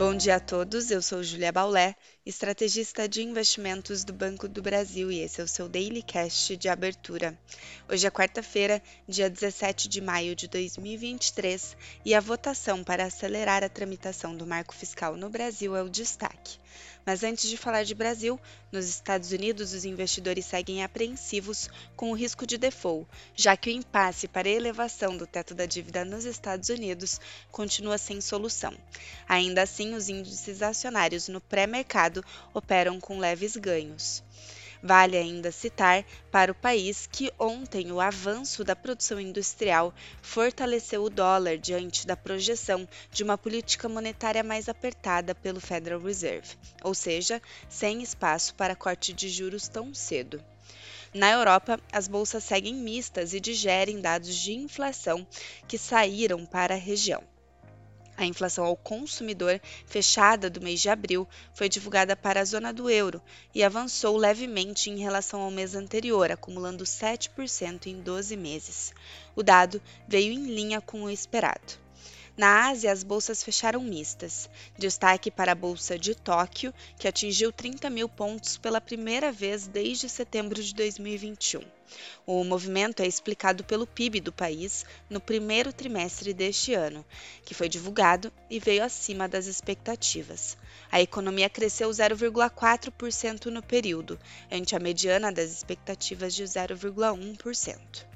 Bom dia a todos, eu sou Julia Baulé, estrategista de investimentos do Banco do Brasil e esse é o seu Daily Cast de abertura. Hoje é quarta-feira, dia 17 de maio de 2023 e a votação para acelerar a tramitação do marco fiscal no Brasil é o destaque. Mas antes de falar de Brasil, nos Estados Unidos os investidores seguem apreensivos com o risco de default, já que o impasse para a elevação do teto da dívida nos Estados Unidos continua sem solução. Ainda assim, os índices acionários no pré-mercado operam com leves ganhos. Vale ainda citar para o país que ontem o avanço da produção industrial fortaleceu o dólar diante da projeção de uma política monetária mais apertada pelo Federal Reserve, ou seja, sem espaço para corte de juros tão cedo. Na Europa, as bolsas seguem mistas e digerem dados de inflação que saíram para a região. A inflação ao consumidor fechada do mês de abril foi divulgada para a zona do euro e avançou levemente em relação ao mês anterior, acumulando 7% em 12 meses. O dado veio em linha com o esperado. Na Ásia, as bolsas fecharam mistas. Destaque para a Bolsa de Tóquio, que atingiu 30 mil pontos pela primeira vez desde setembro de 2021. O movimento é explicado pelo PIB do país no primeiro trimestre deste ano, que foi divulgado e veio acima das expectativas. A economia cresceu 0,4% no período, ante a mediana das expectativas de 0,1%.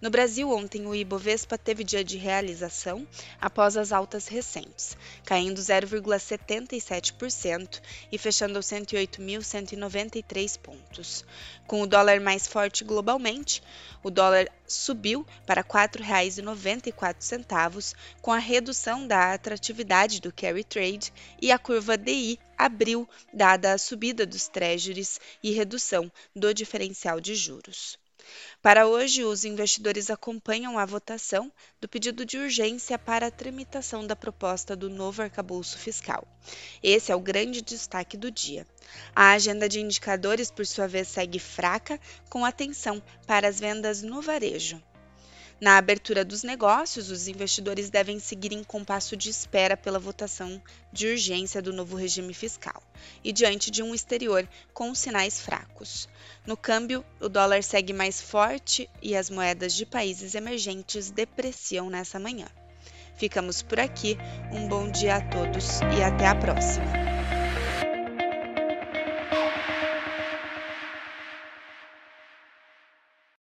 No Brasil, ontem o Ibovespa teve dia de realização após as altas recentes, caindo 0,77% e fechando aos 108.193 pontos. Com o dólar mais forte globalmente, o dólar subiu para R$ 4,94, com a redução da atratividade do carry trade e a curva DI abriu, dada a subida dos treasuries e redução do diferencial de juros. Para hoje, os investidores acompanham a votação do pedido de urgência para a tramitação da proposta do novo arcabouço fiscal. Esse é o grande destaque do dia. A agenda de indicadores, por sua vez, segue fraca, com atenção para as vendas no varejo. Na abertura dos negócios, os investidores devem seguir em compasso de espera pela votação de urgência do novo regime fiscal e diante de um exterior com sinais fracos. No câmbio, o dólar segue mais forte e as moedas de países emergentes depreciam nessa manhã. Ficamos por aqui, um bom dia a todos e até a próxima!